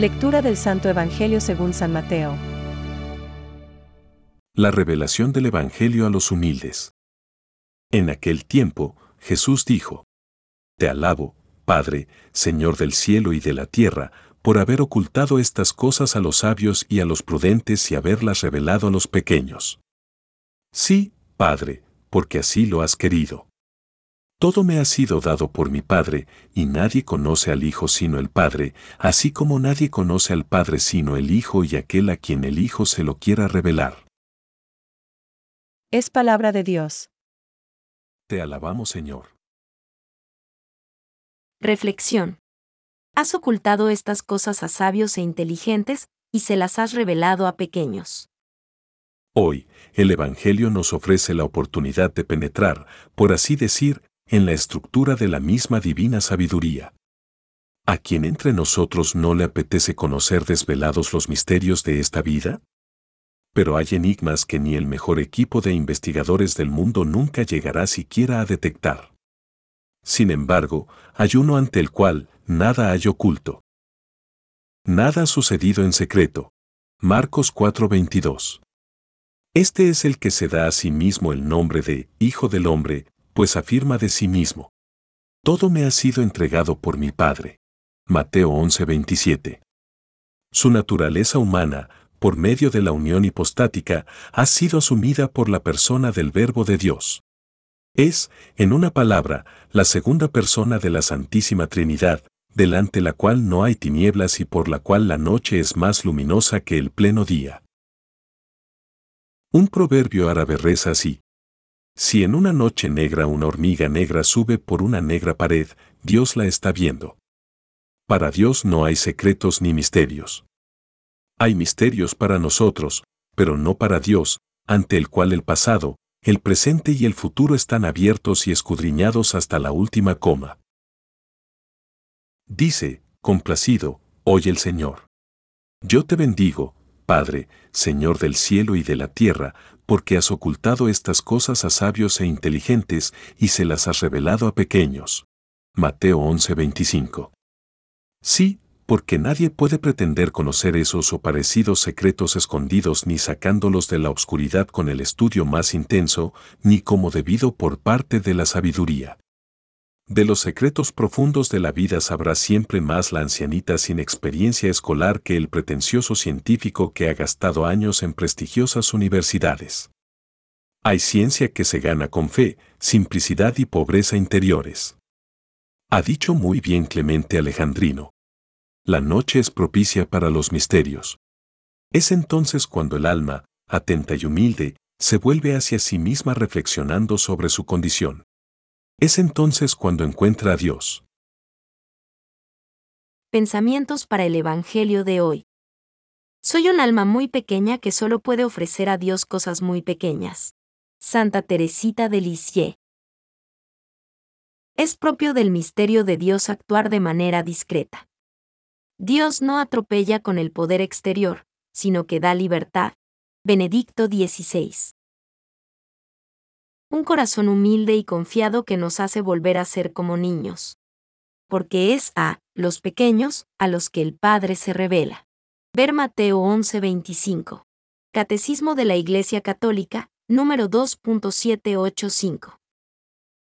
Lectura del Santo Evangelio según San Mateo. La revelación del Evangelio a los humildes. En aquel tiempo, Jesús dijo, Te alabo, Padre, Señor del cielo y de la tierra, por haber ocultado estas cosas a los sabios y a los prudentes y haberlas revelado a los pequeños. Sí, Padre, porque así lo has querido. Todo me ha sido dado por mi Padre, y nadie conoce al Hijo sino el Padre, así como nadie conoce al Padre sino el Hijo y aquel a quien el Hijo se lo quiera revelar. Es palabra de Dios. Te alabamos, Señor. Reflexión. Has ocultado estas cosas a sabios e inteligentes, y se las has revelado a pequeños. Hoy, el Evangelio nos ofrece la oportunidad de penetrar, por así decir, en la estructura de la misma divina sabiduría. ¿A quién entre nosotros no le apetece conocer desvelados los misterios de esta vida? Pero hay enigmas que ni el mejor equipo de investigadores del mundo nunca llegará siquiera a detectar. Sin embargo, hay uno ante el cual nada hay oculto. Nada ha sucedido en secreto. Marcos 4:22. Este es el que se da a sí mismo el nombre de Hijo del Hombre, pues afirma de sí mismo. Todo me ha sido entregado por mi Padre. Mateo 11:27. Su naturaleza humana, por medio de la unión hipostática, ha sido asumida por la persona del Verbo de Dios. Es, en una palabra, la segunda persona de la Santísima Trinidad, delante la cual no hay tinieblas y por la cual la noche es más luminosa que el pleno día. Un proverbio árabe reza así. Si en una noche negra una hormiga negra sube por una negra pared, Dios la está viendo. Para Dios no hay secretos ni misterios. Hay misterios para nosotros, pero no para Dios, ante el cual el pasado, el presente y el futuro están abiertos y escudriñados hasta la última coma. Dice, complacido, oye el Señor. Yo te bendigo, Padre, Señor del cielo y de la tierra, porque has ocultado estas cosas a sabios e inteligentes y se las has revelado a pequeños. Mateo 11:25. Sí, porque nadie puede pretender conocer esos o parecidos secretos escondidos ni sacándolos de la obscuridad con el estudio más intenso, ni como debido por parte de la sabiduría. De los secretos profundos de la vida sabrá siempre más la ancianita sin experiencia escolar que el pretencioso científico que ha gastado años en prestigiosas universidades. Hay ciencia que se gana con fe, simplicidad y pobreza interiores. Ha dicho muy bien Clemente Alejandrino. La noche es propicia para los misterios. Es entonces cuando el alma, atenta y humilde, se vuelve hacia sí misma reflexionando sobre su condición. Es entonces cuando encuentra a Dios. Pensamientos para el Evangelio de hoy. Soy un alma muy pequeña que solo puede ofrecer a Dios cosas muy pequeñas. Santa Teresita de Lisieux. Es propio del misterio de Dios actuar de manera discreta. Dios no atropella con el poder exterior, sino que da libertad. Benedicto XVI un corazón humilde y confiado que nos hace volver a ser como niños. Porque es a los pequeños a los que el Padre se revela. Ver Mateo 11:25. Catecismo de la Iglesia Católica, número 2.785.